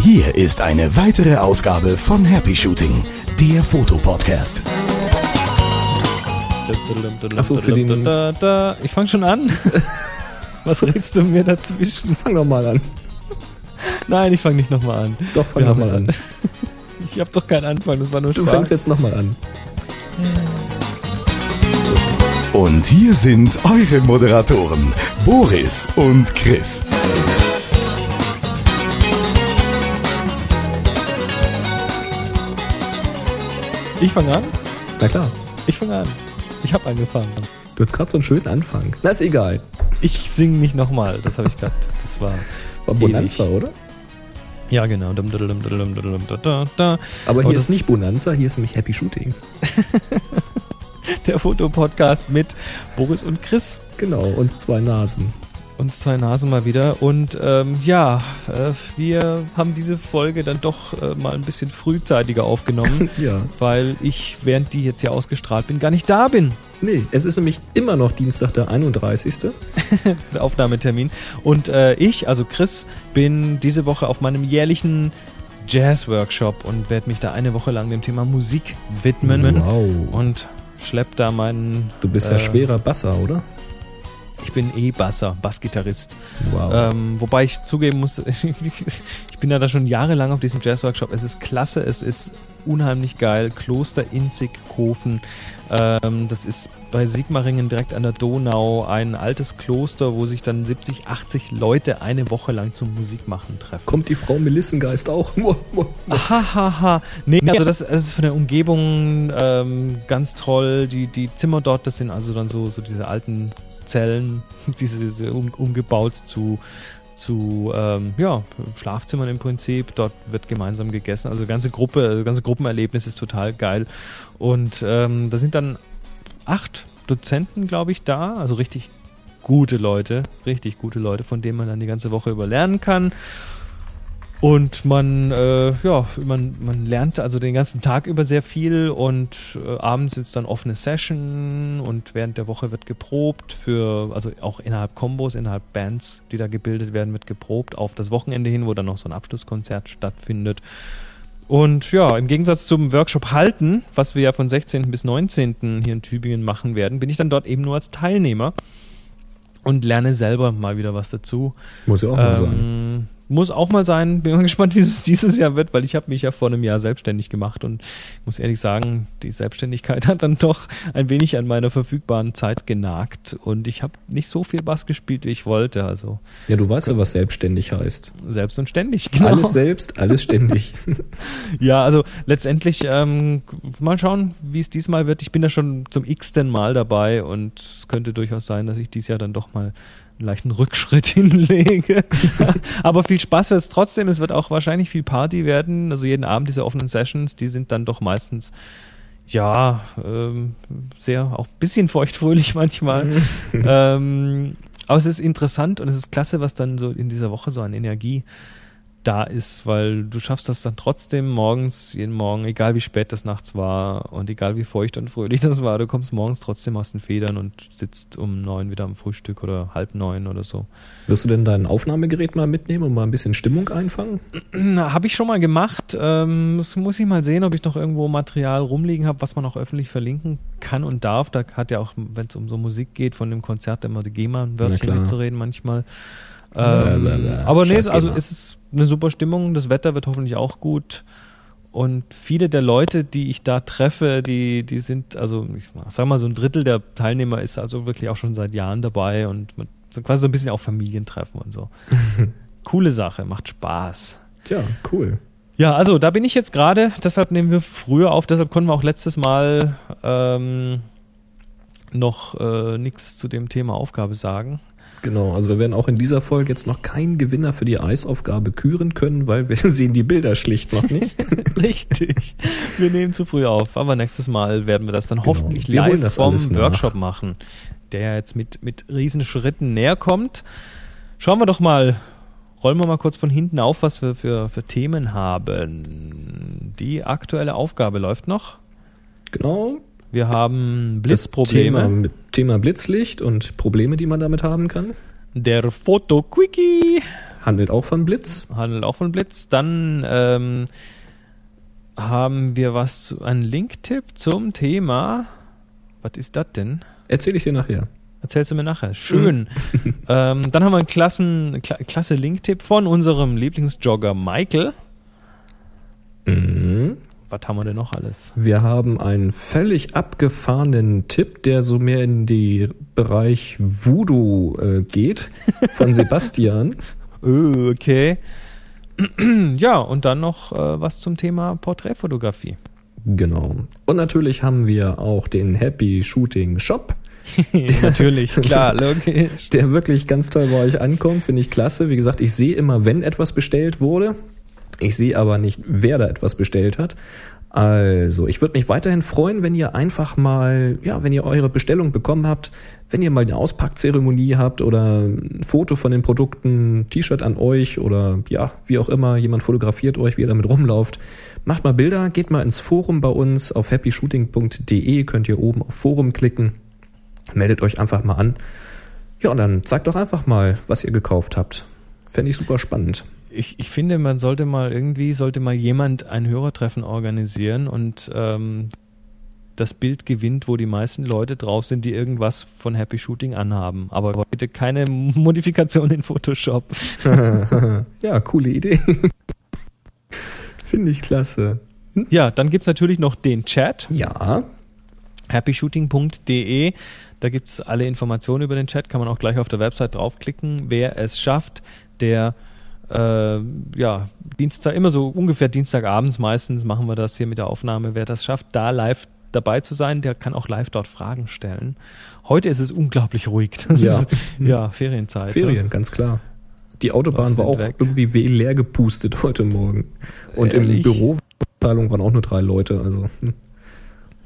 Hier ist eine weitere Ausgabe von Happy Shooting, der Fotopodcast. Ach so, für den- Da, da. Ich fange schon an. Was redest du mir dazwischen? Fang doch mal an. Nein, ich fange nicht nochmal an. Doch, fang Wir doch haben mal an. Ich habe doch keinen Anfang, das war nur Du Spaß. fängst jetzt nochmal an. Und hier sind eure Moderatoren, Boris und Chris. Ich fange an? Na klar. Ich fange an. Ich habe angefangen. Du hast gerade so einen schönen Anfang. Na, ist egal. Ich singe nicht nochmal. Das habe ich gerade. Das war. War Bonanza, oder? Ja, genau. Aber hier ist nicht Bonanza, hier ist nämlich Happy Shooting. Der Fotopodcast mit Boris und Chris. Genau, uns zwei Nasen. Uns zwei Nasen mal wieder. Und ähm, ja, äh, wir haben diese Folge dann doch äh, mal ein bisschen frühzeitiger aufgenommen, Ja. weil ich, während die jetzt hier ausgestrahlt bin, gar nicht da bin. Nee, es ist nämlich immer noch Dienstag, der 31. Der Aufnahmetermin. Und äh, ich, also Chris, bin diese Woche auf meinem jährlichen Jazz-Workshop und werde mich da eine Woche lang dem Thema Musik widmen. Wow. Und schlepp da meinen. Du bist ja äh, schwerer Basser, oder? Ich bin E-Basser, Bassgitarrist. Wow. Ähm, wobei ich zugeben muss, ich bin ja da schon jahrelang auf diesem Jazz-Workshop. Es ist klasse, es ist unheimlich geil. Kloster Inzighofen. Ähm, das ist bei Sigmaringen direkt an der Donau ein altes Kloster, wo sich dann 70, 80 Leute eine Woche lang zum Musikmachen treffen. Kommt die Frau Melissengeist auch? Hahaha. Nee, also das, das ist von der Umgebung ähm, ganz toll. Die, die Zimmer dort, das sind also dann so, so diese alten Zellen, diese, um, umgebaut zu, zu ähm, ja, Schlafzimmern im Prinzip. Dort wird gemeinsam gegessen. Also ganze Gruppe, also ganze Gruppenerlebnis ist total geil. Und ähm, da sind dann acht Dozenten, glaube ich, da. Also richtig gute Leute, richtig gute Leute, von denen man dann die ganze Woche über lernen kann. Und man, äh, ja, man, man lernt also den ganzen Tag über sehr viel und äh, abends ist dann offene Session und während der Woche wird geprobt für, also auch innerhalb Kombos, innerhalb Bands, die da gebildet werden, wird geprobt auf das Wochenende hin, wo dann noch so ein Abschlusskonzert stattfindet. Und ja, im Gegensatz zum Workshop Halten, was wir ja von 16. bis 19. hier in Tübingen machen werden, bin ich dann dort eben nur als Teilnehmer und lerne selber mal wieder was dazu. Muss ja auch mal sein. Muss auch mal sein. Bin mal gespannt, wie es dieses Jahr wird, weil ich habe mich ja vor einem Jahr selbstständig gemacht und ich muss ehrlich sagen, die Selbstständigkeit hat dann doch ein wenig an meiner verfügbaren Zeit genagt und ich habe nicht so viel Bass gespielt, wie ich wollte. Also Ja, du weißt ja, was selbstständig heißt. selbst und ständig. Genau. Alles selbst, alles ständig. Ja, also letztendlich ähm, mal schauen, wie es diesmal wird. Ich bin da schon zum x-ten Mal dabei und es könnte durchaus sein, dass ich dieses Jahr dann doch mal einen leichten Rückschritt hinlege. Aber viel Spaß wird es trotzdem. Es wird auch wahrscheinlich viel Party werden. Also jeden Abend diese offenen Sessions, die sind dann doch meistens ja ähm, sehr auch ein bisschen feuchtfröhlich manchmal. ähm, aber es ist interessant und es ist klasse, was dann so in dieser Woche so an Energie da ist, weil du schaffst das dann trotzdem morgens, jeden Morgen, egal wie spät das nachts war und egal wie feucht und fröhlich das war, du kommst morgens trotzdem aus den Federn und sitzt um neun wieder am Frühstück oder halb neun oder so. Wirst du denn dein Aufnahmegerät mal mitnehmen und mal ein bisschen Stimmung einfangen? Habe ich schon mal gemacht. Ähm, muss ich mal sehen, ob ich noch irgendwo Material rumliegen habe, was man auch öffentlich verlinken kann und darf. Da hat ja auch, wenn es um so Musik geht, von dem Konzert immer die GEMA ein Wörtchen mitzureden manchmal. Ähm, aber nee, also es ist eine super Stimmung. Das Wetter wird hoffentlich auch gut. Und viele der Leute, die ich da treffe, die, die sind, also ich sag mal, so ein Drittel der Teilnehmer ist also wirklich auch schon seit Jahren dabei und mit, so quasi so ein bisschen auch Familientreffen und so. Coole Sache, macht Spaß. Tja, cool. Ja, also da bin ich jetzt gerade, deshalb nehmen wir früher auf, deshalb konnten wir auch letztes Mal ähm, noch äh, nichts zu dem Thema Aufgabe sagen. Genau, also wir werden auch in dieser Folge jetzt noch keinen Gewinner für die Eisaufgabe küren können, weil wir sehen die Bilder schlicht noch nicht. Richtig. Wir nehmen zu früh auf, aber nächstes Mal werden wir das dann Genau. hoffentlich Wir live vom nach. Workshop machen, der ja jetzt mit, mit Riesenschritten näher kommt. Schauen wir doch mal, rollen wir mal kurz von hinten auf, was wir für, für Themen haben. Die aktuelle Aufgabe läuft noch. Genau. Wir haben Blitzprobleme. Thema Blitzlicht und Probleme, die man damit haben kann. Der Foto-Quickie Handelt auch von Blitz. handelt auch von Blitz. Dann ähm, haben wir was, zu, einen Link-Tipp zum Thema. Was ist das denn? Erzähle ich dir nachher. Erzählst du mir nachher. Schön. ähm, dann haben wir einen klassen, kla klasse Link-Tipp von unserem Lieblingsjogger Michael. Mhm. Was haben wir denn noch alles? Wir haben einen völlig abgefahrenen Tipp, der so mehr in den Bereich Voodoo äh, geht, von Sebastian. Okay. ja, und dann noch äh, was zum Thema Porträtfotografie. genau. Und natürlich haben wir auch den Happy Shooting Shop, Natürlich, klar, logisch. der wirklich ganz toll bei euch ankommt. Finde ich klasse. Wie gesagt, ich sehe immer, wenn etwas bestellt wurde. Ich sehe aber nicht, wer da etwas bestellt hat. Also, ich würde mich weiterhin freuen, wenn ihr einfach mal, ja, wenn ihr eure Bestellung bekommen habt, wenn ihr mal eine Auspackzeremonie habt oder ein Foto von den Produkten, T-Shirt an euch oder ja, wie auch immer, jemand fotografiert euch, wie ihr damit rumlauft. Macht mal Bilder, geht mal ins Forum bei uns auf happyshooting.de, könnt ihr oben auf Forum klicken, meldet euch einfach mal an. Ja, und dann zeigt doch einfach mal, was ihr gekauft habt. Fände ich super spannend. Ich, ich finde, man sollte mal irgendwie, sollte mal jemand ein Hörertreffen organisieren und ähm, das Bild gewinnt, wo die meisten Leute drauf sind, die irgendwas von Happy Shooting anhaben. Aber bitte keine Modifikation in Photoshop. ja, coole Idee. Finde ich klasse. Ja, dann gibt's natürlich noch den Chat, Ja, happyshooting.de. Da gibt's alle Informationen über den Chat, kann man auch gleich auf der Website draufklicken. Wer es schafft, der äh, ja, Dienstag, immer so ungefähr Dienstagabends meistens machen wir das hier mit der Aufnahme. Wer das schafft, da live dabei zu sein, der kann auch live dort Fragen stellen. Heute ist es unglaublich ruhig. Das Ja. Ist, ja, Ferienzeit. Ferien, ganz klar. Die Autobahn war auch weg. irgendwie we- leer gepustet heute Morgen. Und Ehrlich? im Büroabteilung waren auch nur drei Leute. Also, hm.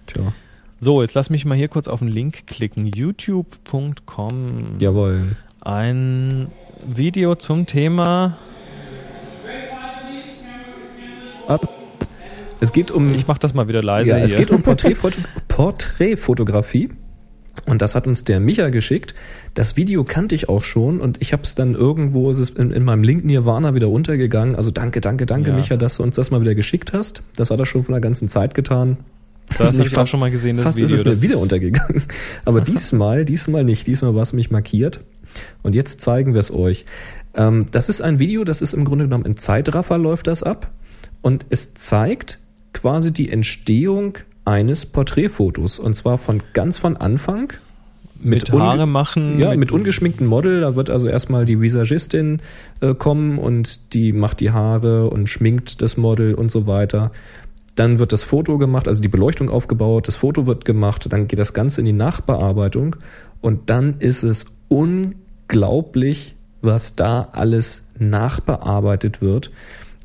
tja, So, jetzt lass mich mal hier kurz auf den Link klicken. youtube.com. jawohl. Ein Video zum Thema. Es geht um, Ich mach das mal wieder leise ja, es hier. geht um Porträtfoto Porträtfotografie. Und das hat uns der Micha geschickt. Das Video kannte ich auch schon und ich habe es dann irgendwo, es ist in, in meinem Link Nirvana wieder untergegangen. Also danke, danke, danke, Ja. Micha, dass du uns das mal wieder geschickt hast. Das hat er schon von der ganzen Zeit getan. Das ist hab mich ich auch schon mal gesehen, das fast Video. ist es mir Das wieder ist- untergegangen. Aber diesmal, diesmal nicht. Diesmal war es mich markiert. Und jetzt zeigen wir es euch. Ähm, das ist ein Video, das ist im Grunde genommen im Zeitraffer läuft das ab. Und es zeigt quasi die Entstehung eines Porträtfotos. Und zwar von ganz von Anfang. mit unge- Haare machen. Ja, mit, ungeschminktem Model. Da wird also erstmal die Visagistin äh, kommen und die macht die Haare und schminkt das Model und so weiter. Dann wird das Foto gemacht, also die Beleuchtung aufgebaut, das Foto wird gemacht, dann geht das Ganze in die Nachbearbeitung und dann ist es unglaublich, was da alles nachbearbeitet wird.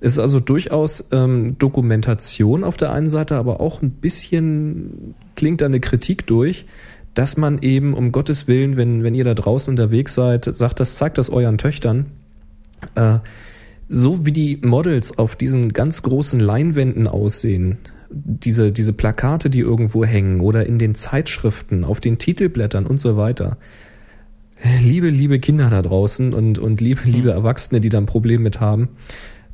Es ist also durchaus ähm, Dokumentation auf der einen Seite, aber auch ein bisschen klingt da eine Kritik durch, dass man eben um Gottes Willen, wenn, wenn ihr da draußen unterwegs seid, sagt das, zeigt das euren Töchtern, äh, so wie die Models auf diesen ganz großen Leinwänden aussehen, diese, diese Plakate, die irgendwo hängen oder in den Zeitschriften, auf den Titelblättern und so weiter. Liebe, liebe Kinder da draußen und, und liebe, liebe Erwachsene, die da ein Problem mit haben,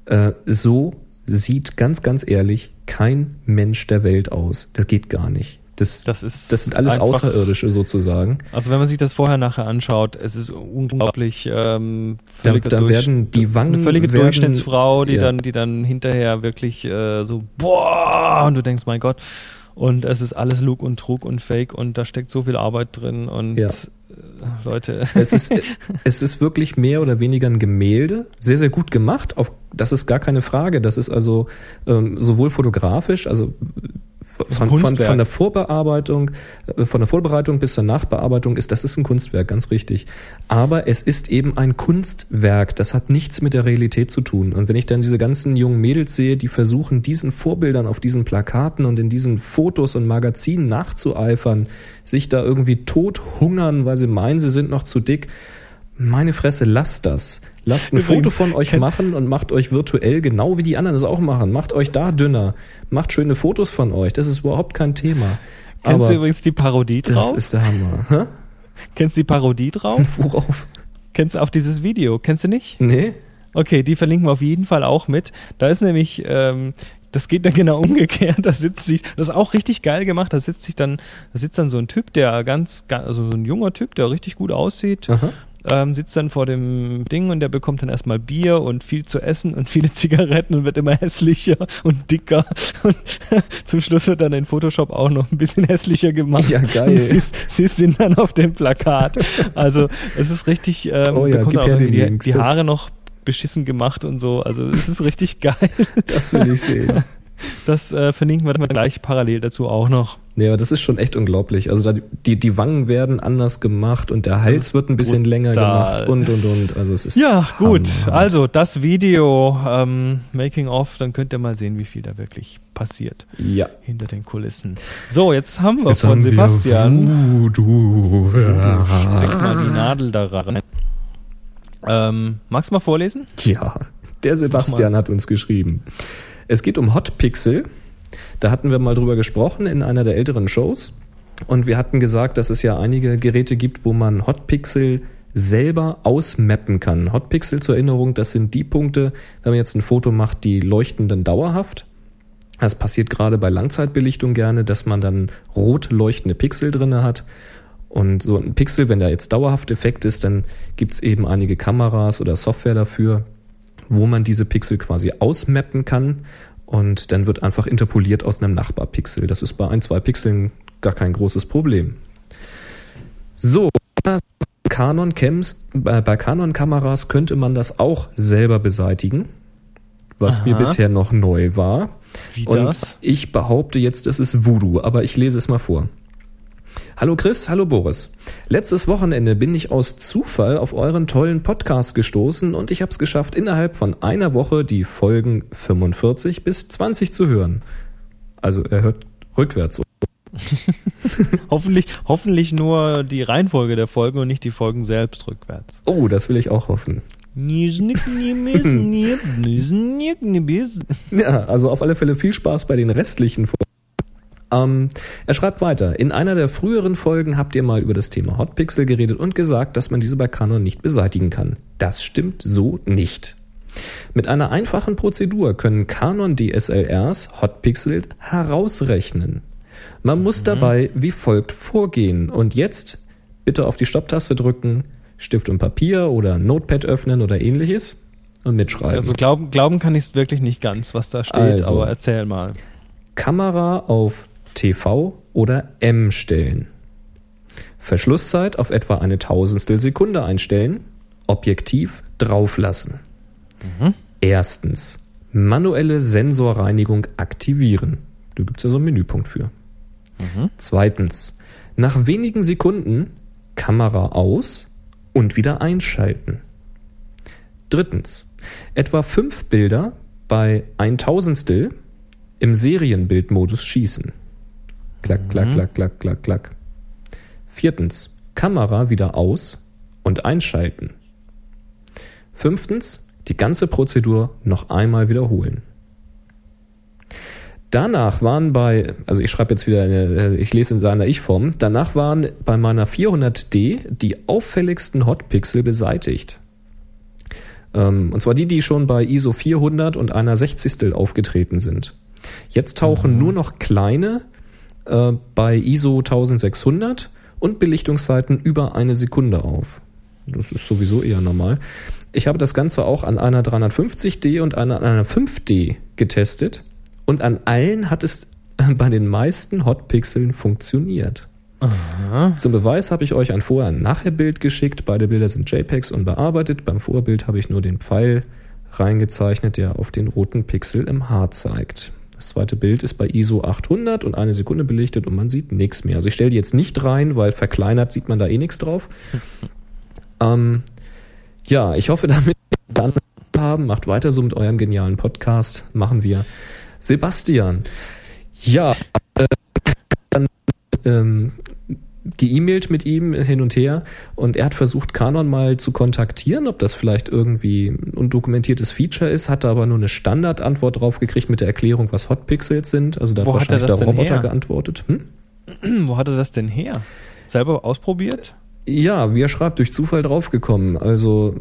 äh, so sieht ganz, ganz ehrlich kein Mensch der Welt aus. Das geht gar nicht. Das, Das ist das sind alles einfach- Außerirdische sozusagen. Also wenn man sich das vorher nachher anschaut, es ist unglaublich ähm, Da, da Durch- werden die Wangen. eine völlige werden, Durchschnittsfrau, die ja. dann, die dann hinterher wirklich äh, so boah und du denkst, mein Gott, und es ist alles Lug und Trug und Fake und da steckt so viel Arbeit drin und Ja. Äh, Leute, Es ist, es ist wirklich mehr oder weniger ein Gemälde. Sehr, sehr gut gemacht. Auf, das ist gar keine Frage. Das ist also ähm, sowohl fotografisch, also von, von, von der Vorbearbeitung, äh, von der Vorbereitung bis zur Nachbearbeitung ist, das ist ein Kunstwerk, ganz richtig. Aber es ist eben ein Kunstwerk. Das hat nichts mit der Realität zu tun. Und wenn ich dann diese ganzen jungen Mädels sehe, die versuchen, diesen Vorbildern auf diesen Plakaten und in diesen Fotos und Magazinen nachzueifern, sich da irgendwie tot hungern, weil sie meinen, sie sind noch zu dick. Meine Fresse, lasst das. Lasst ein Übrigens, Foto von euch machen und macht euch virtuell, genau wie die anderen es auch machen. Macht euch da dünner. Macht schöne Fotos von euch. Das ist überhaupt kein Thema. kennst du Aber übrigens die Parodie das drauf? ist der Hammer. Hä? Kennst du die Parodie drauf? Worauf? Kennst du auch dieses Video? Kennst du nicht? Nee? Okay, die verlinken wir auf jeden Fall auch mit. Da ist nämlich, ähm, das geht dann genau umgekehrt. Da sitzt sich, das ist auch richtig geil gemacht. Da sitzt sich dann, da sitzt dann so ein Typ, der ganz, ganz also so ein junger Typ, der richtig gut aussieht. Aha. Ähm, sitzt dann vor dem Ding und der bekommt dann erstmal Bier und viel zu essen und viele Zigaretten und wird immer hässlicher und dicker. Und zum Schluss wird dann in Photoshop auch noch ein bisschen hässlicher gemacht. Ja, geil. Siehst, siehst ihn dann auf dem Plakat. Also es ist richtig, ähm, Oh ja, bekommt auch die, die Haare noch beschissen gemacht und so. Also es ist richtig geil. Das will ich sehen. Das äh, verlinken wir dann gleich parallel dazu auch noch. Nee, aber das ist schon echt unglaublich. Also da, die, die Wangen werden anders gemacht und der Hals wird ein bisschen länger brutal. gemacht und und und. Also es ist Ja, gut. Hammer. Also das Video ähm, Making of, dann könnt ihr mal sehen, wie viel da wirklich passiert ja. hinter den Kulissen. So, jetzt haben wir von Sebastian. Voodoo. Steck mal die Nadel da rein. Ähm, magst du mal vorlesen? Ja, der Sebastian hat uns geschrieben. Es geht um Hotpixel. Da hatten wir mal drüber gesprochen in einer der älteren Shows. Und wir hatten gesagt, dass es ja einige Geräte gibt, wo man Hotpixel selber ausmappen kann. Hotpixel zur Erinnerung, das sind die Punkte, wenn man jetzt ein Foto macht, die leuchten dann dauerhaft. Das passiert gerade bei Langzeitbelichtung gerne, dass man dann rot leuchtende Pixel drinne hat. Und so ein Pixel, wenn da jetzt dauerhaft Effekt ist, dann gibt's eben einige Kameras oder Software dafür, wo man diese Pixel quasi ausmappen kann. Und dann wird einfach interpoliert aus einem Nachbarpixel. Das ist bei ein, zwei Pixeln gar kein großes Problem. So, Canon Cams, bei bei Canon Kameras könnte man das auch selber beseitigen, was Aha. mir bisher noch neu war. Wie Und das? ich behaupte jetzt, es ist Voodoo, aber ich lese es mal vor. Hallo Chris, hallo Boris. Letztes Wochenende bin ich aus Zufall auf euren tollen Podcast gestoßen und ich habe es geschafft, innerhalb von einer Woche die Folgen 45 bis 20 zu hören. Also er hört rückwärts. Hoffentlich, hoffentlich nur die Reihenfolge der Folgen und nicht die Folgen selbst rückwärts. Oh, das will ich auch hoffen. Ja, also auf alle Fälle viel Spaß bei den restlichen Folgen. Ähm, er schreibt weiter. In einer der früheren Folgen habt ihr mal über das Thema Hotpixel geredet und gesagt, dass man diese bei Canon nicht beseitigen kann. Das stimmt so nicht. Mit einer einfachen Prozedur können Canon DSLRs Hotpixel herausrechnen. Man muss dabei wie folgt vorgehen. Und jetzt bitte auf die Stopptaste drücken, Stift und Papier oder Notepad öffnen oder ähnliches und mitschreiben. Also glauben, glauben kann ich es wirklich nicht ganz, was da steht, Also. aber erzähl mal. Kamera auf TV oder M stellen. Verschlusszeit auf etwa eine Tausendstel Sekunde einstellen. Objektiv drauflassen. Erstens. Manuelle Sensorreinigung aktivieren. Da gibt es ja so einen Menüpunkt für. Zweitens. Nach wenigen Sekunden Kamera aus und wieder einschalten. Drittens. Etwa fünf Bilder bei ein Tausendstel im Serienbildmodus schießen. Klack, klack, klack, klack, klack, klack. Viertens. Kamera wieder aus und einschalten. Fünftens. Die ganze Prozedur noch einmal wiederholen. Danach waren bei, also ich schreibe jetzt wieder, eine, ich lese in seiner Ich-Form, danach waren bei meiner 400D die auffälligsten Hotpixel beseitigt. Ähm, und zwar die, die schon bei ISO 400 und einer Sechzigstel aufgetreten sind. Jetzt tauchen nur noch kleine äh, bei ISO 1600 und Belichtungszeiten über eine Sekunde auf. Das ist sowieso eher normal. Ich habe das Ganze auch an einer 350D und an einer 5D getestet und an allen hat es bei den meisten Hotpixeln funktioniert. Zum Beweis habe ich euch ein Vorher- und Nachher-Bild geschickt. Beide Bilder sind JPEGs unbearbeitet. Beim Vorbild habe ich nur den Pfeil reingezeichnet, der auf den roten Pixel im Haar zeigt. Das zweite Bild ist bei ISO 800 und eine Sekunde belichtet und man sieht nichts mehr. Also ich stelle die jetzt nicht rein, weil verkleinert sieht man da eh nichts drauf. ähm, ja, ich hoffe damit dann haben. Macht weiter so mit eurem genialen Podcast. Machen wir. Sebastian. Ja, äh, dann ähm, geemailt mit ihm hin und her und er hat versucht, Canon mal zu kontaktieren, ob das vielleicht irgendwie ein undokumentiertes Feature ist, hat aber nur eine Standardantwort drauf gekriegt mit der Erklärung, was Hotpixels sind. Also da Wo hat hat er wahrscheinlich das der Roboter her? geantwortet. Hm? Wo hat er das denn her? Selber ausprobiert? Ja, wie er schreibt, durch Zufall draufgekommen. Also.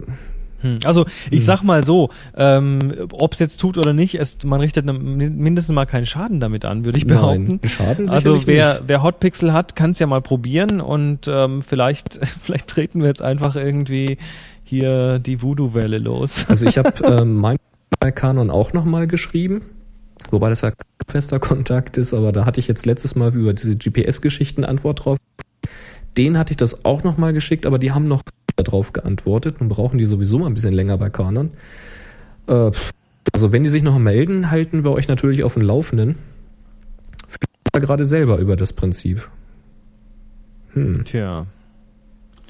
Also ich sag mal so, ähm, ob es jetzt tut oder nicht, es, man richtet ne- mindestens mal keinen Schaden damit an, würde ich behaupten. Nein, Schaden Also wer, nicht. wer Hotpixel hat, kann es ja mal probieren und ähm, vielleicht, vielleicht treten wir jetzt einfach irgendwie hier die Voodoo-Welle los. Also ich habe ähm, mein bei Canon auch nochmal geschrieben, wobei das ja fester Kontakt ist, aber da hatte ich jetzt letztes Mal über diese GPS-Geschichten Antwort drauf. Den hatte ich das auch nochmal geschickt, aber die haben noch darauf geantwortet und brauchen die sowieso mal ein bisschen länger bei Canon. Äh, also wenn die sich noch melden, halten wir euch natürlich auf dem Laufenden. Vielleicht gerade selber über das Prinzip. Hm, Tja.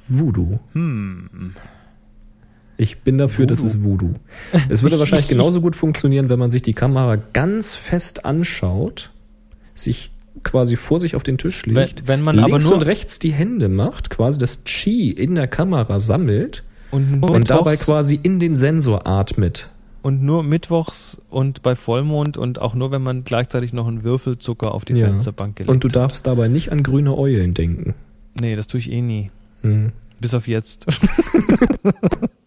Voodoo. Hm. Ich bin dafür, das Voodoo. ist Voodoo. Es würde wahrscheinlich genauso gut funktionieren, wenn man sich die Kamera ganz fest anschaut, sich quasi vor sich auf den Tisch Wenn, legt, wenn man links aber nur und rechts die Hände macht, quasi das Chi in der Kamera sammelt und, und dabei quasi in den Sensor atmet. und nur mittwochs und bei Vollmond und auch nur wenn man gleichzeitig noch einen Würfelzucker auf die Ja. Fensterbank gelegt Und du darfst dabei nicht an grüne Eulen denken. Nee, das tue ich eh nie. Hm. Bis auf jetzt.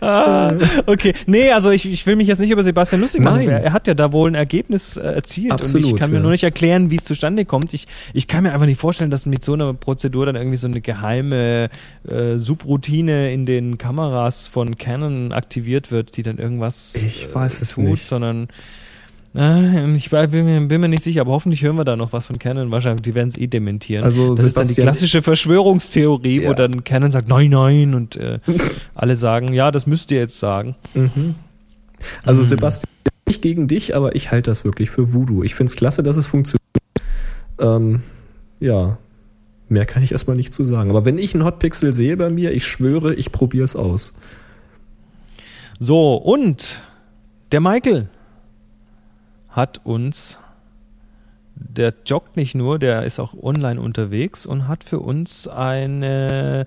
ah, okay. Nee, also ich, ich will mich jetzt nicht über Sebastian lustig machen. Nein. Er hat ja da wohl ein Ergebnis äh, erzielt und ich Absolut, kann mir ja. nur nicht erklären, wie es zustande kommt. Ich, ich kann mir einfach nicht vorstellen, dass mit so einer Prozedur dann irgendwie so eine geheime äh, Subroutine in den Kameras von Canon aktiviert wird, die dann irgendwas Ich äh, weiß es tut, nicht. sondern äh, ich war- bin mir, bin mir nicht sicher, aber hoffentlich hören wir da noch was von Canon. Wahrscheinlich, die werden es eh dementieren. Also das ist dann die Sebastian- klassische Verschwörungstheorie, wo Ja. dann Canon sagt, nein, nein, und äh, alle sagen, ja, das müsst ihr jetzt sagen. Mhm. Also Mhm. Sebastian, nicht gegen dich, aber ich halte das wirklich für Voodoo. Ich finde es klasse, dass es funktioniert. Ähm, ja, mehr kann ich erstmal nicht zu sagen. Aber wenn ich einen Hotpixel sehe bei mir, ich schwöre, ich probiere es aus. So, und der Michael hat uns, der joggt nicht nur, der ist auch online unterwegs und hat für uns eine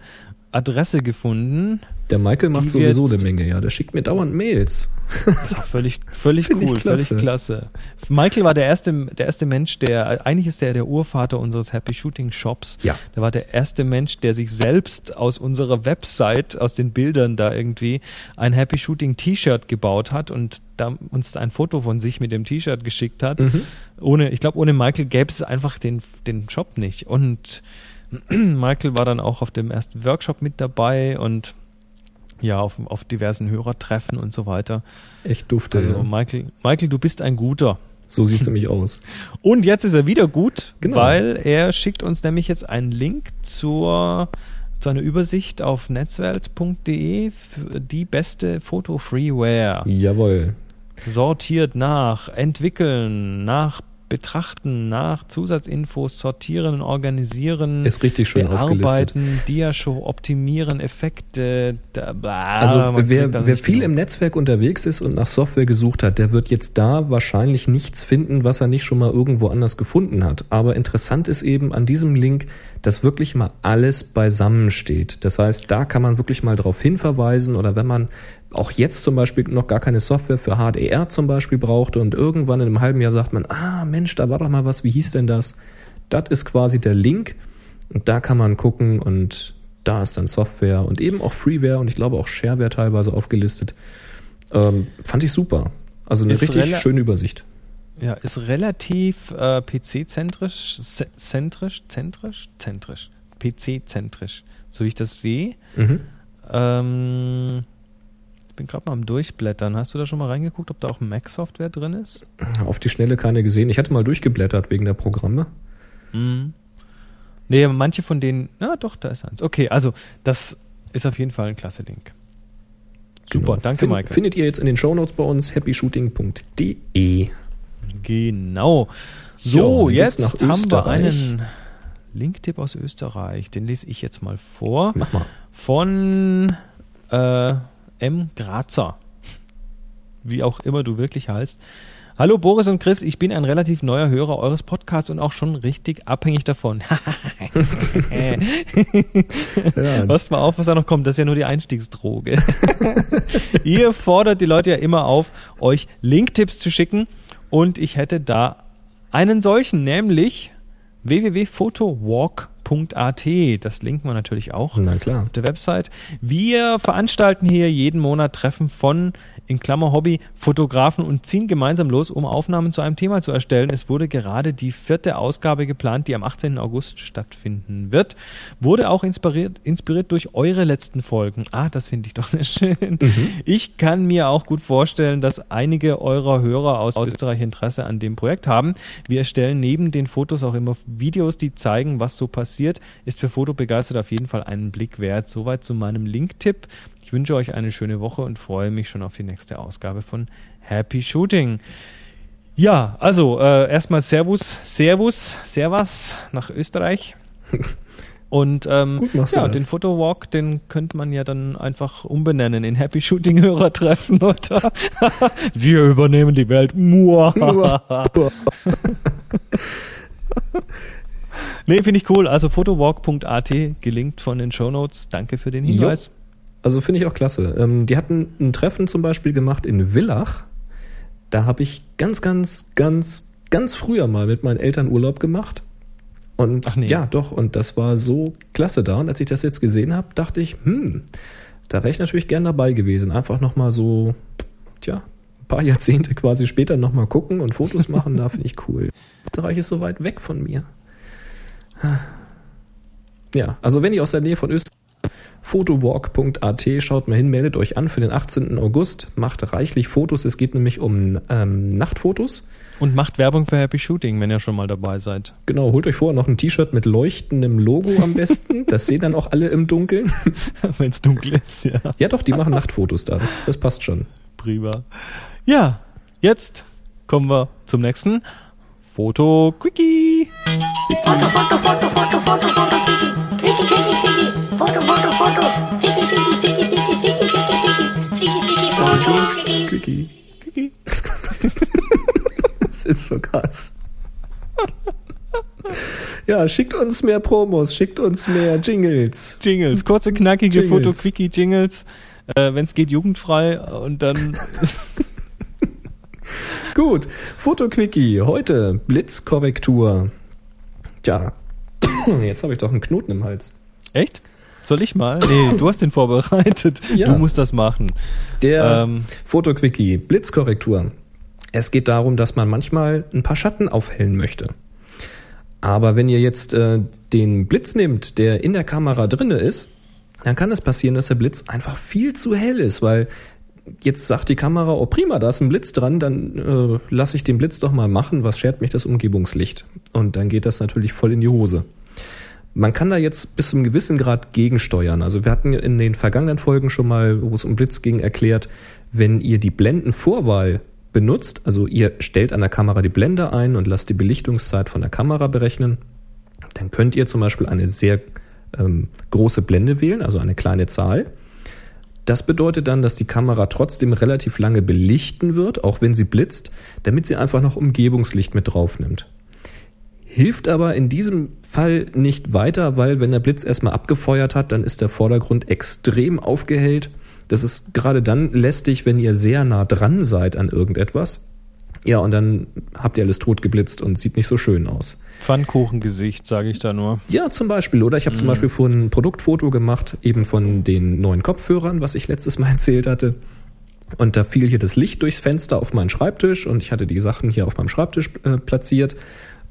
Adresse gefunden. Der Michael macht sowieso eine Menge, ja. Der schickt mir dauernd Mails. Das auch völlig, völlig cool, klasse. völlig klasse. Michael war der erste, der erste Mensch, der, eigentlich ist der der Urvater unseres Happy Shooting Shops. Ja. Der war der erste Mensch, der sich selbst aus unserer Website, aus den Bildern da irgendwie ein Happy Shooting T-Shirt gebaut hat und da uns ein Foto von sich mit dem T-Shirt geschickt hat. Mhm. Ohne, ich glaube, ohne Michael gäbe es einfach den, den Shop nicht. Und Michael war dann auch auf dem ersten Workshop mit dabei und ja, auf, auf diversen Hörertreffen und so weiter. Echt dufte. Also ja. Michael, Michael, du bist ein guter. So sieht es nämlich aus. Und jetzt ist er wieder gut, Genau. weil er schickt uns nämlich jetzt einen Link zur zu einer Übersicht auf netzwelt.de für die beste Foto-Freeware. Jawohl. Sortiert nach Entwickeln, nach Betrachten, nach Zusatzinfos, sortieren, organisieren, Ist richtig schön bearbeiten, Diashow, optimieren, Effekte. Da, bla, Also wer, wer viel genug. im Netzwerk unterwegs ist und nach Software gesucht hat, der wird jetzt da wahrscheinlich nichts finden, was er nicht schon mal irgendwo anders gefunden hat. Aber interessant ist eben an diesem Link, dass wirklich mal alles beisammen steht. Das heißt, da kann man wirklich mal drauf hinverweisen oder wenn man auch jetzt zum Beispiel noch gar keine Software für HDR zum Beispiel brauchte und irgendwann in einem halben Jahr sagt man, ah Mensch, da war doch mal was, wie hieß denn das? Das ist quasi der Link und da kann man gucken und da ist dann Software und eben auch Freeware und ich glaube auch Shareware teilweise aufgelistet. Ähm, fand ich super. Also eine Ist richtig schöne Übersicht. Ja, ist relativ äh, PC-zentrisch, ze- zentrisch, zentrisch, zentrisch, PC-zentrisch, so wie ich das sehe. Mhm. Ähm, bin gerade mal am Durchblättern. Hast du da schon mal reingeguckt, ob da auch Mac-Software drin ist? Auf die Schnelle keine gesehen. Ich hatte mal durchgeblättert wegen der Programme. Mhm. Nee, manche von denen, na doch, da ist eins. Okay, also das ist auf jeden Fall ein klasse Link. Super, Genau. danke Fin- Michael. Findet ihr jetzt in den Shownotes bei uns happyshooting.de. Genau. Ja, So, geht's jetzt haben wir einen Linktipp aus Österreich. Den lese ich jetzt mal vor. Mach mal. Von äh, M. Grazer. Wie auch immer du wirklich heißt. Hallo Boris und Chris, ich bin ein relativ neuer Hörer eures Podcasts und auch schon richtig abhängig davon. Ja, Passt mal auf, was da noch kommt. Das ist ja nur die Einstiegsdroge. Ihr fordert die Leute ja immer auf, euch Linktipps zu schicken. Und ich hätte da einen solchen, nämlich photowalk.at. Das linken wir natürlich auch Na klar. auf der Website. Wir veranstalten hier jeden Monat Treffen von in Klammer Hobby Fotografen und ziehen gemeinsam los, um Aufnahmen zu einem Thema zu erstellen. Es wurde gerade die vierte Ausgabe geplant, die am 18. August stattfinden wird. Wurde auch inspiriert, inspiriert durch eure letzten Folgen. Ah, das finde ich doch sehr schön. Ich kann mir auch gut vorstellen, dass einige eurer Hörer aus Österreich Interesse an dem Projekt haben. Wir erstellen neben den Fotos auch immer Videos, die zeigen, was so passiert. Ist für Fotobegeistert auf jeden Fall einen Blick wert. Soweit zu meinem Link-Tipp. Ich wünsche euch eine schöne Woche und freue mich schon auf die nächste Ausgabe von Happy Shooting. Ja, also äh, erstmal Servus, Servus, Servus nach Österreich. Und ähm, Gut machst du ja, den Fotowalk, den könnte man ja dann einfach umbenennen in Happy Shooting Hörertreffen, oder? Wir übernehmen die Welt. Nee, finde ich cool. Also photowalk.at gelinkt von den Shownotes. Danke für den Hinweis. Also finde ich auch klasse. Ähm, die hatten ein Treffen zum Beispiel gemacht in Villach. Da habe ich ganz, ganz, ganz, ganz früher mal mit meinen Eltern Urlaub gemacht. Und Ach nee. ja, doch, und das war so klasse da. Und als ich das jetzt gesehen habe, dachte ich, hm, da wäre ich natürlich gern dabei gewesen. Einfach nochmal so, tja, ein paar Jahrzehnte quasi später nochmal gucken und Fotos machen, da finde ich cool. Österreich ist so weit weg von mir. Ja, also wenn ihr aus der Nähe von Österreich photowalk.at, schaut mal hin, meldet euch an für den 18. August, macht reichlich Fotos. Es geht nämlich um ähm, Nachtfotos. Und macht Werbung für Happy Shooting, wenn ihr schon mal dabei seid. Genau, holt euch vorher noch ein T-Shirt mit leuchtendem Logo am besten. Das sehen dann auch alle im Dunkeln. wenn es dunkel ist, ja. Ja, doch, die machen Nachtfotos da. Das, das passt schon. Prima. Ja, jetzt kommen wir zum nächsten Foto-Quickie. Foto, Foto, Foto, Foto, Foto, Foto, Quickie. Quickie, Quickie, Quickie. Foto, Foto, Foto. Ficky, Ficky, Ficky, Ficky, Ficky, Ficky. Ficky, Ficky, Foto, Quickie. Quickie. Quickie. Das ist so krass. Ja, schickt uns mehr Promos, schickt uns mehr Jingles. Jingles, kurze, knackige Jingles. Foto-Quickie-Jingles. Äh, wenn es geht, jugendfrei. Und dann Gut, Fotoquickie, heute Blitzkorrektur. Tja, jetzt habe ich doch einen Knoten im Hals. Echt? Soll ich mal? Nee, du hast den vorbereitet. Ja. Du musst das machen. Der Ähm. Fotoquickie, Blitzkorrektur. Es geht darum, dass man manchmal ein paar Schatten aufhellen möchte. Aber wenn ihr jetzt äh, den Blitz nehmt, der in der Kamera drinne ist, dann kann es passieren, dass der Blitz einfach viel zu hell ist, weil jetzt sagt die Kamera, oh prima, da ist ein Blitz dran, dann äh, lasse ich den Blitz doch mal machen, was schert mich das Umgebungslicht? Und dann geht das natürlich voll in die Hose. Man kann da jetzt bis zu einem gewissen Grad gegensteuern. Also wir hatten in den vergangenen Folgen schon mal, wo es um Blitz ging, erklärt, wenn ihr die Blendenvorwahl benutzt, also ihr stellt an der Kamera die Blende ein und lasst die Belichtungszeit von der Kamera berechnen, dann könnt ihr zum Beispiel eine sehr ähm, große Blende wählen, also eine kleine Zahl. Das bedeutet dann, dass die Kamera trotzdem relativ lange belichten wird, auch wenn sie blitzt, damit sie einfach noch Umgebungslicht mit draufnimmt. Hilft aber in diesem Fall nicht weiter, weil wenn der Blitz erstmal abgefeuert hat, dann ist der Vordergrund extrem aufgehellt. Das ist gerade dann lästig, wenn ihr sehr nah dran seid an irgendetwas. Ja, und dann habt ihr alles tot geblitzt und sieht nicht so schön aus. Pfannkuchengesicht, sage ich da nur. Ja, zum Beispiel. Oder ich habe zum Beispiel vorhin ein Produktfoto gemacht, eben von den neuen Kopfhörern, was ich letztes Mal erzählt hatte. Und da fiel hier das Licht durchs Fenster auf meinen Schreibtisch und ich hatte die Sachen hier auf meinem Schreibtisch äh, platziert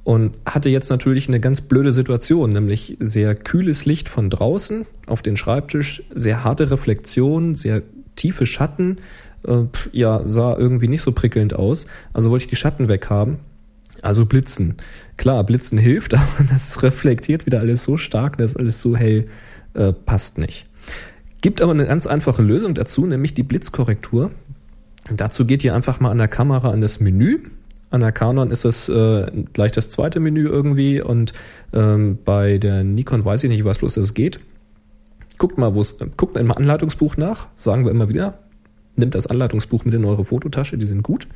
und hatte jetzt natürlich eine ganz blöde Situation, nämlich sehr kühles Licht von draußen auf den Schreibtisch, sehr harte Reflexion, sehr tiefe Schatten. Äh, ja, sah irgendwie nicht so prickelnd aus. Also wollte ich die Schatten weghaben. Also Blitzen. Klar, Blitzen hilft, aber das reflektiert wieder alles so stark, das ist alles so hell, äh, passt nicht. Gibt aber eine ganz einfache Lösung dazu, nämlich die Blitzkorrektur. Dazu geht ihr einfach mal an der Kamera an das Menü. An der Canon ist das äh, gleich das zweite Menü irgendwie und ähm, bei der Nikon weiß ich nicht, ich weiß bloß, es geht. Guckt mal, wo es, guckt im Anleitungsbuch nach, sagen wir immer wieder. Nimmt das Anleitungsbuch mit in eure Fototasche, die sind gut.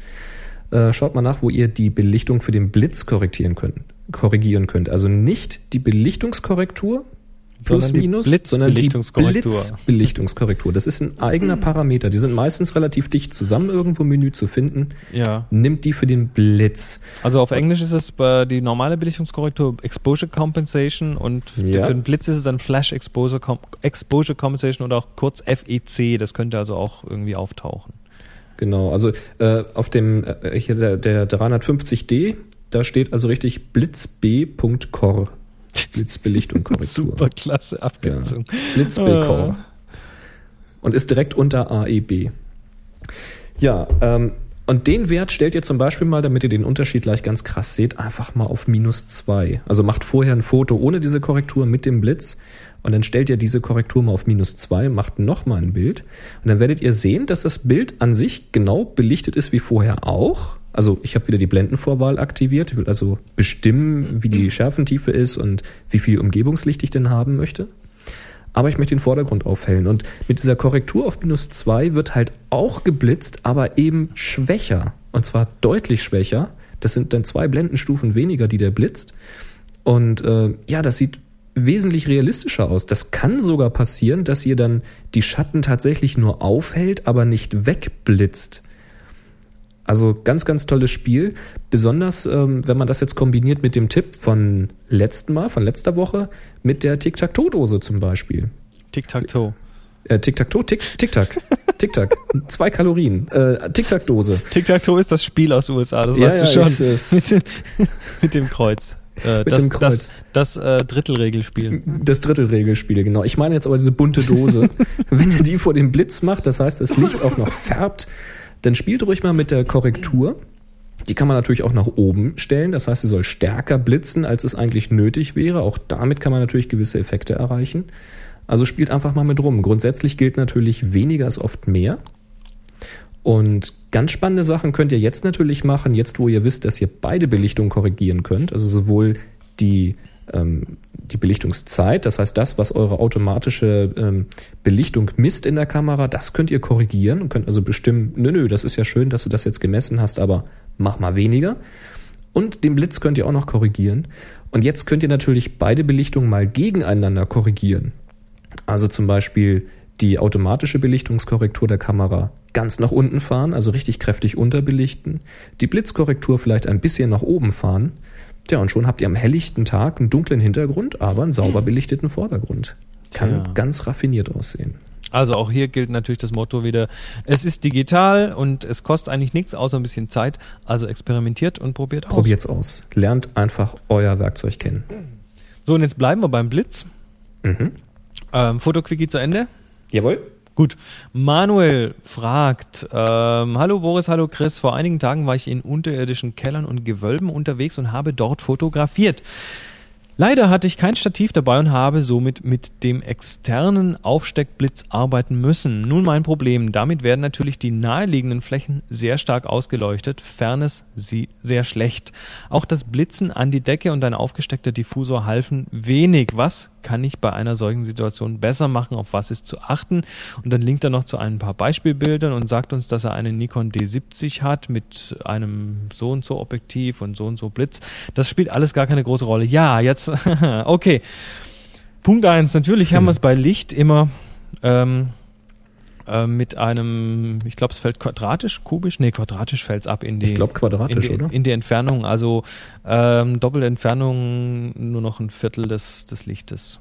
Äh, schaut mal nach, wo ihr die Belichtung für den Blitz korrigieren könnt. Korrigieren könnt. Also nicht die Belichtungskorrektur, plus Sondern die minus, Blitzbelichtungskorrektur. sondern die Blitzbelichtungskorrektur. Das ist ein eigener Parameter. Die sind meistens relativ dicht zusammen irgendwo im Menü zu finden. Ja. Nimmt die für den Blitz. Also auf Englisch ist es die normale Belichtungskorrektur Exposure Compensation und Ja. für den Blitz ist es dann Flash Exposure, Com Exposure Compensation oder auch kurz FEC. Das könnte also auch irgendwie auftauchen. Genau, also äh, auf dem äh, hier der, der 350D, da steht also richtig blitzb.core. Blitzbelichtung Korrektur. Super klasse Ja. Abkürzung. Blitzb-Core. Und ist direkt unter AEB. Ja, ähm, und den Wert stellt ihr zum Beispiel mal, damit ihr den Unterschied gleich ganz krass seht, einfach mal auf minus zwei. Also macht vorher ein Foto ohne diese Korrektur mit dem Blitz und dann stellt ihr diese Korrektur mal auf minus zwei, macht nochmal ein Bild und dann werdet ihr sehen, dass das Bild an sich genau belichtet ist wie vorher auch. Also ich habe wieder die Blendenvorwahl aktiviert, ich will also bestimmen, wie die Schärfentiefe ist und wie viel Umgebungslicht ich denn haben möchte aber ich möchte den Vordergrund aufhellen. Und mit dieser Korrektur auf minus 2 wird halt auch geblitzt, aber eben schwächer. Und zwar deutlich schwächer. Das sind dann zwei Blendenstufen weniger, die der blitzt. Und äh, ja, das sieht wesentlich realistischer aus. Das kann sogar passieren, dass ihr dann die Schatten tatsächlich nur aufhält, aber nicht wegblitzt. Also ganz, ganz tolles Spiel. Besonders, ähm, wenn man das jetzt kombiniert mit dem Tipp von letzten Mal, von letzter Woche, mit der Tic-Tac-Toe-Dose zum Beispiel. Tic-Tac-Toe. Äh, Tic-Tac-Toe, Tic- Tic-Tac. Tic-Tac. Zwei Kalorien. Äh, Tic-Tac-Dose. Tic-Tac-Toe ist das Spiel aus USA, das Ja, weißt ja, du schon. ist es. mit, dem, mit dem Kreuz. Äh, Mit das, dem Kreuz. Das, das äh, Drittelregelspiel. Das Drittelregelspiel, genau. Ich meine jetzt aber diese bunte Dose. Wenn ihr die vor dem Blitz macht, das heißt, das Licht auch noch färbt, dann spielt ruhig mal mit der Korrektur. Die kann man natürlich auch nach oben stellen. Das heißt, sie soll stärker blitzen, als es eigentlich nötig wäre. Auch damit kann man natürlich gewisse Effekte erreichen. Also spielt einfach mal mit rum. Grundsätzlich gilt natürlich, weniger ist oft mehr. Und ganz spannende Sachen könnt ihr jetzt natürlich machen, jetzt wo ihr wisst, dass ihr beide Belichtungen korrigieren könnt. Also sowohl die, ähm, die Belichtungszeit, das heißt das, was eure automatische ähm, Belichtung misst in der Kamera, das könnt ihr korrigieren und könnt also bestimmen, nö, nö, das ist ja schön, dass du das jetzt gemessen hast, aber mach mal weniger. Und den Blitz könnt ihr auch noch korrigieren. Und jetzt könnt ihr natürlich beide Belichtungen mal gegeneinander korrigieren. Also zum Beispiel die automatische Belichtungskorrektur der Kamera ganz nach unten fahren, also richtig kräftig unterbelichten, die Blitzkorrektur vielleicht ein bisschen nach oben fahren. Tja, und schon habt ihr am helllichten Tag einen dunklen Hintergrund, aber einen sauber belichteten Vordergrund. Kann Tja. ganz raffiniert aussehen. Also auch hier gilt natürlich das Motto wieder, es ist digital und es kostet eigentlich nichts außer ein bisschen Zeit. Also experimentiert und probiert aus. Probiert's aus. Lernt einfach euer Werkzeug kennen. So, und jetzt bleiben wir beim Blitz. Mhm. Ähm, Fotoquickie zu Ende. Jawohl. Gut. Manuel fragt, ähm, hallo Boris, hallo Chris. Vor einigen Tagen war ich in unterirdischen Kellern und Gewölben unterwegs und habe dort fotografiert. Leider hatte ich kein Stativ dabei und habe somit mit dem externen Aufsteckblitz arbeiten müssen. Nun mein Problem. Damit werden natürlich die naheliegenden Flächen sehr stark ausgeleuchtet, Fairness sie sehr schlecht. Auch das Blitzen an die Decke und ein aufgesteckter Diffusor halfen wenig. Was kann ich bei einer solchen Situation besser machen? Auf was ist zu achten? Und dann linkt er noch zu ein paar Beispielbildern und sagt uns, dass er einen Nikon D70 hat mit einem so und so Objektiv und so und so Blitz. Das spielt alles gar keine große Rolle. Ja, jetzt, okay. Punkt eins. Natürlich haben wir es bei Licht immer ähm, äh, mit einem, ich glaube, es fällt quadratisch, kubisch, nee, quadratisch fällt es ab in die, Ich glaube quadratisch, in die, oder? in die Entfernung. Also ähm, doppelte Entfernung nur noch ein Viertel des, des Lichtes.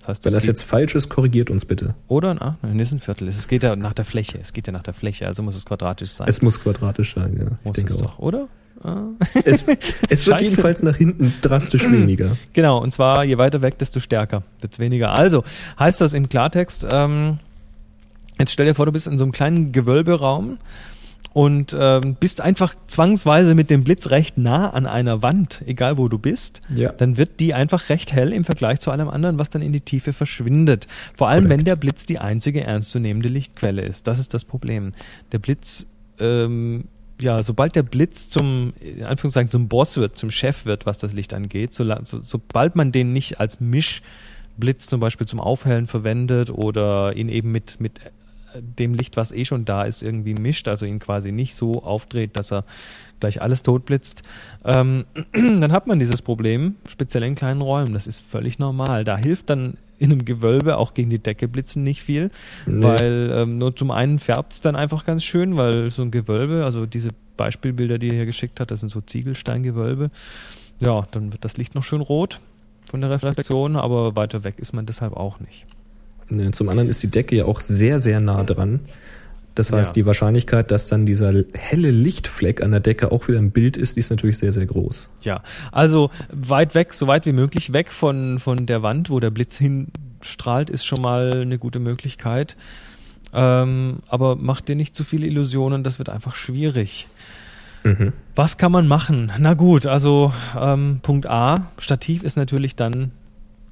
Das heißt, Wenn das jetzt falsch ist, korrigiert uns bitte. oder? Ah, nein, ist ein Viertel. Es geht ja nach der Fläche. Es geht ja nach der Fläche, also muss es quadratisch sein. Es muss quadratisch sein, ja. Ich muss denke es auch. doch, oder? Ah. Es, es wird Scheiße. jedenfalls nach hinten drastisch weniger. Genau, und zwar je weiter weg, desto stärker, desto weniger. Also heißt das im Klartext, ähm, jetzt stell dir vor, du bist in so einem kleinen Gewölberaum und ähm, bist einfach zwangsweise mit dem Blitz recht nah an einer Wand, egal wo du bist, Ja. dann wird die einfach recht hell im Vergleich zu allem anderen, was dann in die Tiefe verschwindet. Vor allem, Korrekt. wenn der Blitz die einzige ernstzunehmende Lichtquelle ist. Das ist das Problem. Der Blitz, ähm, ja, sobald der Blitz zum, in Anführungszeichen, zum Boss wird, zum Chef wird, was das Licht angeht, so, so, sobald man den nicht als Mischblitz zum Beispiel zum Aufhellen verwendet oder ihn eben mit, mit dem Licht, was eh schon da ist, irgendwie mischt, also ihn quasi nicht so aufdreht, dass er gleich alles totblitzt, ähm, dann hat man dieses Problem, speziell in kleinen Räumen. Das ist völlig normal. Da hilft dann in einem Gewölbe auch gegen die Decke blitzen nicht viel, Nee. weil ähm, nur zum einen färbt es dann einfach ganz schön, weil so ein Gewölbe, also diese Beispielbilder, die er hier geschickt hat, das sind so Ziegelsteingewölbe, ja, dann wird das Licht noch schön rot von der Reflexion, aber weiter weg ist man deshalb auch nicht. Ne, Zum anderen ist die Decke ja auch sehr, sehr nah dran. Das heißt, Ja. die Wahrscheinlichkeit, dass dann dieser helle Lichtfleck an der Decke auch wieder im Bild ist, die ist natürlich sehr, sehr groß. Ja, also weit weg, so weit wie möglich weg von, von der Wand, wo der Blitz hinstrahlt, ist schon mal eine gute Möglichkeit. Ähm, aber mach dir nicht zu viele Illusionen, das wird einfach schwierig. Mhm. Was kann man machen? Na gut, also ähm, Punkt A, Stativ ist natürlich dann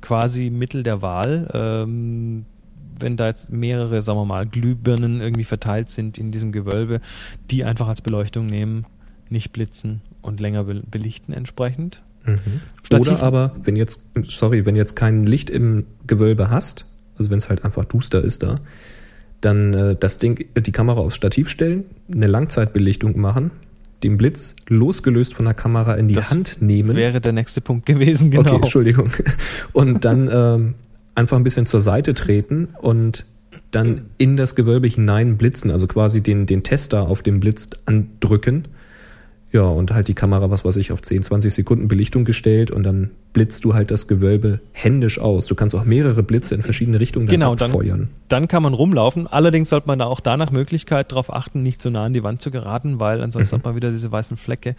quasi Mittel der Wahl. Ähm, wenn da jetzt mehrere, sagen wir mal, Glühbirnen irgendwie verteilt sind in diesem Gewölbe, die einfach als Beleuchtung nehmen, nicht blitzen und länger be belichten entsprechend. Mhm. Oder aber, wenn jetzt, sorry, wenn jetzt kein Licht im Gewölbe hast, also wenn es halt einfach duster ist da, dann äh, das Ding, die Kamera aufs Stativ stellen, eine Langzeitbelichtung machen, den Blitz losgelöst von der Kamera in die Das Hand nehmen. Wäre der nächste Punkt gewesen, genau. Okay, Entschuldigung. Und dann ähm, einfach ein bisschen zur Seite treten und dann in das Gewölbe hinein blitzen, also quasi den, den Tester auf dem Blitz andrücken. Ja, und halt die Kamera, was weiß ich, auf 10, 20 Sekunden Belichtung gestellt und dann blitzt du halt das Gewölbe händisch aus. Du kannst auch mehrere Blitze in verschiedene Richtungen dann Genau, dann- abfeuern. Dann kann man rumlaufen. Allerdings sollte man da auch da nach Möglichkeit darauf achten, nicht so nah an die Wand zu geraten, weil ansonsten hat man wieder diese weißen Flecke.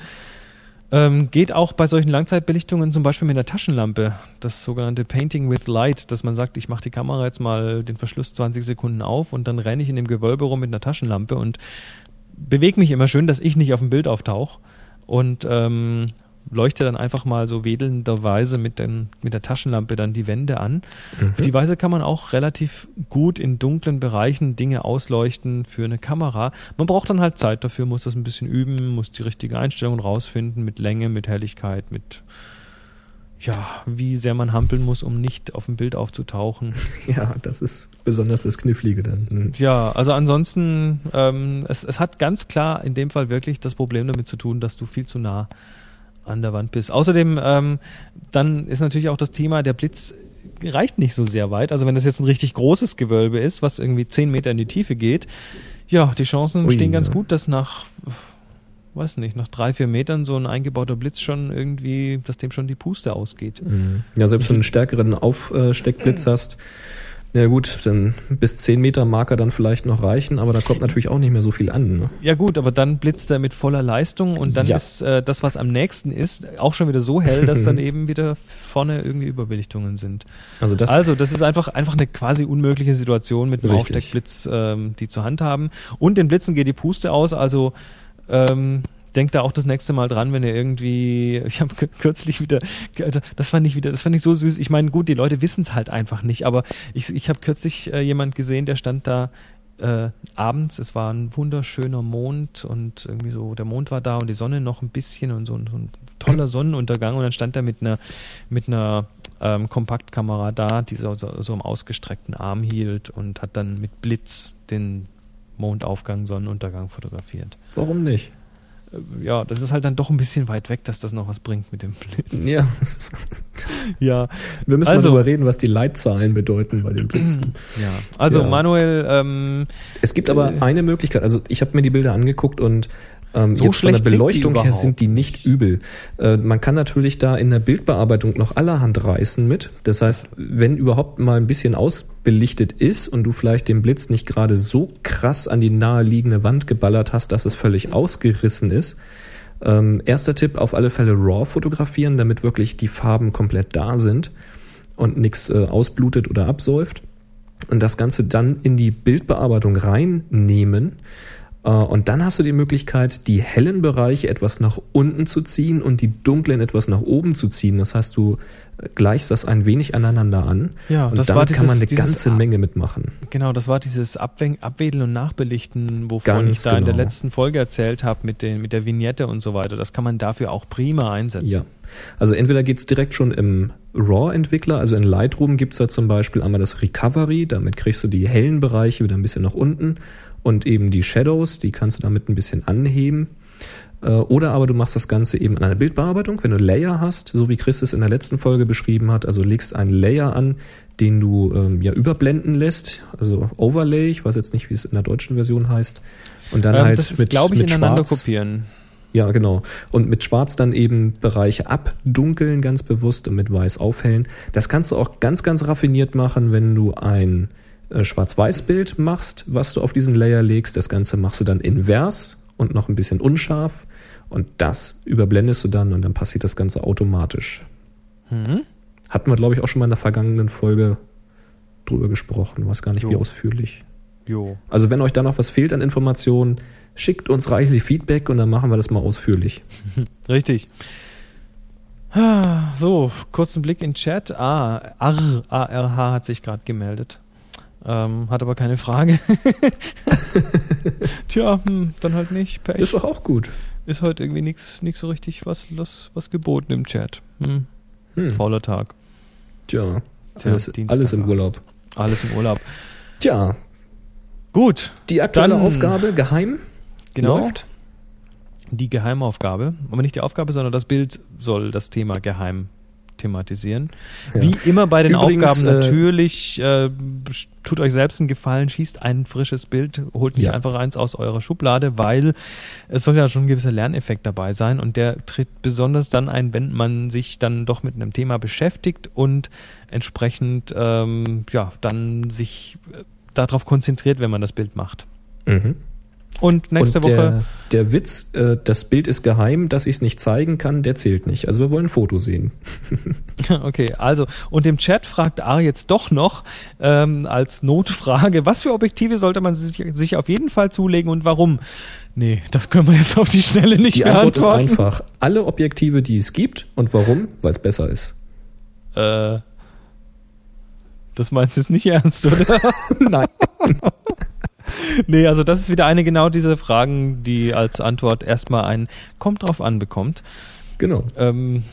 Ähm, geht auch bei solchen Langzeitbelichtungen zum Beispiel mit einer Taschenlampe, das sogenannte Painting with Light, dass man sagt, ich mache die Kamera jetzt mal den Verschluss 20 Sekunden auf und dann renne ich in dem Gewölbe rum mit einer Taschenlampe und bewege mich immer schön, dass ich nicht auf dem Bild auftauche und ähm, leuchte dann einfach mal so wedelnderweise mit, den, mit der Taschenlampe dann die Wände an. Auf die Weise kann man auch relativ gut in dunklen Bereichen Dinge ausleuchten für eine Kamera. Man braucht dann halt Zeit dafür, muss das ein bisschen üben, muss die richtige Einstellung rausfinden mit Länge, mit Helligkeit, mit ja, wie sehr man hampeln muss, um nicht auf dem Bild aufzutauchen. Ja, das ist besonders das Knifflige dann. Mhm. Ja, also ansonsten, ähm, es, es hat ganz klar in dem Fall wirklich das Problem damit zu tun, dass du viel zu nah an der Wand bist. Außerdem, ähm, dann ist natürlich auch das Thema, der Blitz reicht nicht so sehr weit. Also wenn das jetzt ein richtig großes Gewölbe ist, was irgendwie zehn Meter in die Tiefe geht, ja, die Chancen Ui, stehen ganz ja. gut, dass nach, weiß nicht, nach drei, vier Metern so ein eingebauter Blitz schon irgendwie, dass dem schon die Puste ausgeht. Mhm. Ja, selbst wenn du einen stärkeren Aufsteckblitz hast, na gut, dann bis 10 Meter mag er dann vielleicht noch reichen, aber da kommt natürlich auch nicht mehr so viel an. Ne? Ja gut, aber dann blitzt er mit voller Leistung und dann Ja. ist äh, das, was am nächsten ist, auch schon wieder so hell, dass dann eben wieder vorne irgendwie Überbelichtungen sind. Also das, also das ist einfach einfach eine quasi unmögliche Situation mit einem. Aufsteckblitz, ähm, die zur Hand haben. Und den Blitzen geht die Puste aus, also ähm, denkt da auch das nächste Mal dran, wenn ihr irgendwie, ich habe kürzlich wieder, also das fand ich wieder, das fand ich so süß. Ich meine, gut, die Leute wissen es halt einfach nicht, aber ich, ich habe kürzlich äh, jemand gesehen, der stand da äh, abends, es war ein wunderschöner Mond und irgendwie so, der Mond war da und die Sonne noch ein bisschen und so, ein- so ein toller Sonnenuntergang und dann stand er mit einer, mit einer ähm, Kompaktkamera da, die so, so, so im ausgestreckten Arm hielt und hat dann mit Blitz den Mondaufgang, Sonnenuntergang fotografiert. warum nicht? Äh, Ja, das ist halt dann doch ein bisschen weit weg, dass das noch was bringt mit dem Blitz. Ja, Ja, wir müssen Also- mal darüber reden, was die Leitzahlen bedeuten bei den Blitzen. ja. Also Ja. Manuel, ähm, Es gibt aber Äh. eine Möglichkeit, also ich habe mir die Bilder angeguckt und ähm, So jetzt von der schlecht sind die Beleuchtung her sind die nicht übel. Äh, man kann natürlich da in der Bildbearbeitung noch allerhand reißen mit. Das heißt, wenn überhaupt mal ein bisschen ausbelichtet ist und du vielleicht den Blitz nicht gerade so krass an die naheliegende Wand geballert hast, dass es völlig ausgerissen ist, ähm, erster Tipp, auf alle Fälle RAW fotografieren, damit wirklich die Farben komplett da sind und nichts äh, ausblutet oder absäuft. Und das Ganze dann in die Bildbearbeitung reinnehmen. Äh, Und dann hast du die Möglichkeit, die hellen Bereiche etwas nach unten zu ziehen und die dunklen etwas nach oben zu ziehen. Das heißt, du äh, gleichst das ein wenig aneinander an. Ja, und das damit war kann man dieses- eine dieses ganze Menge mitmachen. Genau, das war dieses Abwen Abwedeln und Nachbelichten, wovon Ganz ich da in der genau. letzten Folge erzählt habe mit, den, mit der Vignette und so weiter. Das kann man dafür auch prima einsetzen. Ja. Also entweder geht's direkt schon im RAW-Entwickler, also in Lightroom gibt's da zum Beispiel einmal das Recovery, damit kriegst du die hellen Bereiche wieder ein bisschen nach unten und eben die Shadows, die kannst du damit ein bisschen anheben. Äh, Oder aber du machst das Ganze eben in einer Bildbearbeitung, wenn du Layer hast, so wie Chris es in der letzten Folge beschrieben hat. Also legst einen Layer an, den du ähm, ja überblenden lässt, also Overlay, ich weiß jetzt nicht, wie es in der deutschen Version heißt. Und dann Ähm, halt das ist, mit, glaube ich, mit ineinander Schwarz. kopieren. Ja, genau. Und mit Schwarz dann eben Bereiche abdunkeln ganz bewusst und mit Weiß aufhellen. Das kannst du auch ganz, ganz raffiniert machen, wenn du ein Schwarz-Weiß-Bild machst, was du auf diesen Layer legst. Das Ganze machst du dann invers und noch ein bisschen unscharf. Und das überblendest du dann und dann passiert das Ganze automatisch. Mhm. Hatten wir, glaube ich, auch schon mal in der vergangenen Folge drüber gesprochen. Weiß gar nicht, wie Jo. ausführlich. Jo. Also wenn euch da noch was fehlt an Informationen, schickt uns reichlich Feedback und dann machen wir das mal ausführlich. Richtig. Ah, So, kurzen Blick in Chat. Ah, AR, ARH hat sich gerade gemeldet. Ähm, hat aber keine Frage. Tja, hm, dann halt nicht. Pech. Ist doch auch gut. Ist heute irgendwie nichts nix so richtig was, was, was geboten im Chat. Hm. Hm. Fauler Tag. Tja, Tja, alles, alles im. Urlaub. Alles im Urlaub. Tja, Gut, die aktuelle Dann- Aufgabe, geheim, genau. läuft. Die Geheimaufgabe. Aber nicht die Aufgabe, sondern das Bild soll das Thema geheim thematisieren. Ja. Wie immer bei den Übrigens, Aufgaben äh, natürlich, äh, tut euch selbst einen Gefallen, schießt ein frisches Bild, holt nicht Ja. einfach eins aus eurer Schublade, weil es soll ja schon ein gewisser Lerneffekt dabei sein und der tritt besonders dann ein, wenn man sich dann doch mit einem Thema beschäftigt und entsprechend ähm, ja dann sich äh, darauf konzentriert, wenn man das Bild macht. Mhm. Und nächste und Woche der, der Witz, äh, das Bild ist geheim, dass ich es nicht zeigen kann, der zählt nicht. Also wir wollen ein Foto sehen. Okay, also und im Chat fragt A jetzt doch noch ähm, als Notfrage, was für Objektive sollte man sich, sich auf jeden Fall zulegen und warum? Nee, das können wir jetzt auf die Schnelle nicht Die Antwort ist beantworten. einfach. Alle Objektive, die es gibt. Und warum? Weil es besser ist. Äh, das meinst du jetzt nicht ernst, oder? Nein. nee, also das ist wieder eine genau dieser Fragen, die als Antwort erstmal ein kommt drauf an bekommt. Genau. Ähm,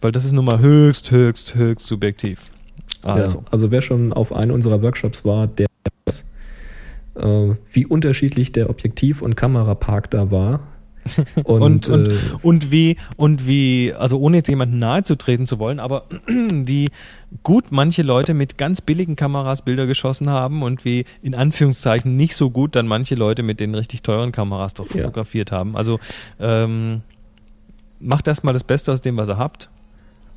weil das ist nun mal höchst, höchst, höchst subjektiv. Also. Ja, also wer schon auf einem unserer Workshops war, der weiß, äh, wie unterschiedlich der Objektiv- und Kamerapark da war. Und, Und- und- äh, Und wie, und wie, also ohne jetzt jemandem nahe zu treten zu wollen, aber wie gut manche Leute mit ganz billigen Kameras Bilder geschossen haben und wie in Anführungszeichen nicht so gut dann manche Leute mit den richtig teuren Kameras doch Ja. fotografiert haben. Also ähm, macht erstmal das Beste aus dem, was ihr habt.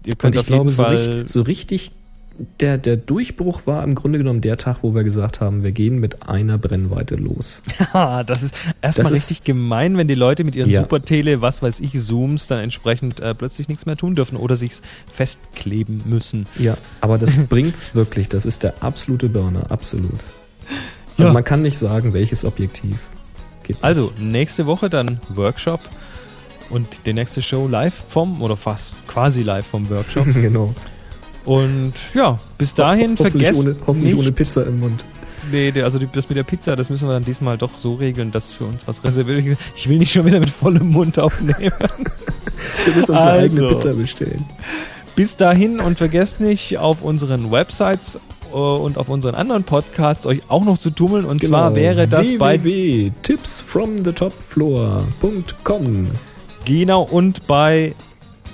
Ihr und könnt ich auf jeden glaube, so Fall. richtig, so richtig der, der Durchbruch war im Grunde genommen der Tag, wo wir gesagt haben, wir gehen mit einer Brennweite los. Ha, das ist erstmal Das ist- richtig gemein, wenn die Leute mit ihren Ja. Supertele, was weiß ich, Zooms dann entsprechend äh, plötzlich nichts mehr tun dürfen oder sich's festkleben müssen. Ja, aber das bringt's wirklich. Das ist der absolute Burner, absolut. Also Ja. man kann nicht sagen, welches Objektiv. Nicht. Also, nächste Woche dann Workshop und die nächste Show live vom, oder fast quasi live vom Workshop. genau. Und ja, bis dahin hoffentlich vergesst ohne, hoffentlich nicht, ohne Pizza im Mund. Nee, also das mit der Pizza, das müssen wir dann diesmal doch so regeln, dass für uns was reserviert ist. Ich will nicht schon wieder mit vollem Mund aufnehmen. Wir müssen uns eine Also. eigene Pizza bestellen. Bis dahin und vergesst nicht, auf unseren Websites äh, und auf unseren anderen Podcasts euch auch noch zu tummeln. Und zwar wäre das bei www.tipsfromthetopfloor.com genau und bei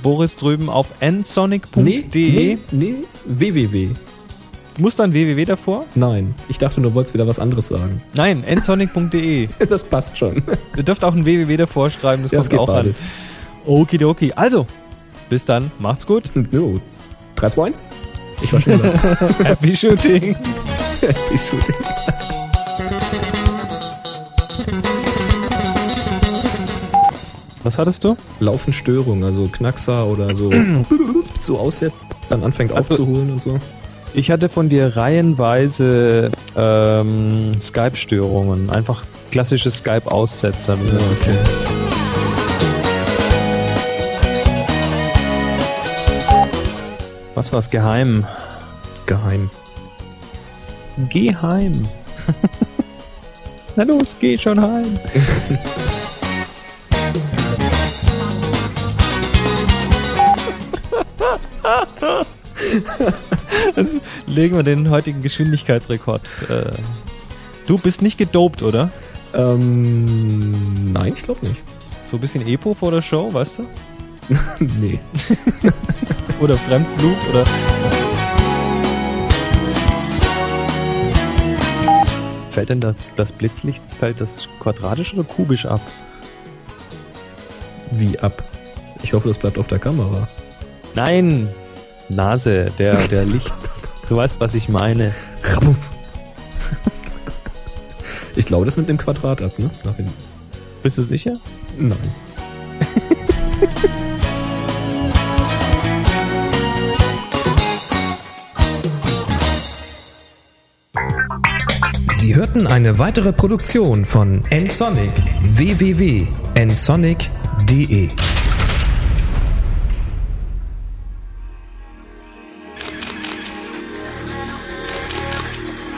Boris drüben auf nsonic.de. nee, nee, www. Muss dann www davor? Nein, ich dachte, du wolltest wieder was anderes sagen. Nein, nsonic.de. Das passt schon. Ihr dürft auch ein www davor schreiben, das Ja, kommt geht auch beides. an. Okidoki. Also, bis dann, macht's gut. Jo. 3, 2, 1. Ich war schneller. Happy Shooting. Happy Shooting. Was hattest du? Laufen Störungen, also Knackser oder so, so aussetzt, dann anfängt Also- aufzuholen und so. Ich hatte von dir reihenweise ähm, Skype-Störungen. Einfach klassische Skype-Aussetzer. Ja, okay. Was war's? Geheim. Geheim. Geh heim. Na los, geh schon heim. Jetzt legen wir den heutigen Geschwindigkeitsrekord. Äh, du bist nicht gedopt, oder? Ähm, nein, ich glaube nicht. So ein bisschen Epo vor der Show, weißt du? nee. Oder Fremdblut oder. Fällt denn das, das Blitzlicht, fällt das quadratisch oder kubisch ab? Wie ab? Ich hoffe, das bleibt auf der Kamera. Nein! Nase, der, der Licht. Du weißt, was ich meine. Rabuff. Ich glaube, das nimmt im Quadrat ab, ne? Nach hinten. Bist du sicher? Nein. Sie hörten eine weitere Produktion von nsonic www.nsonic.de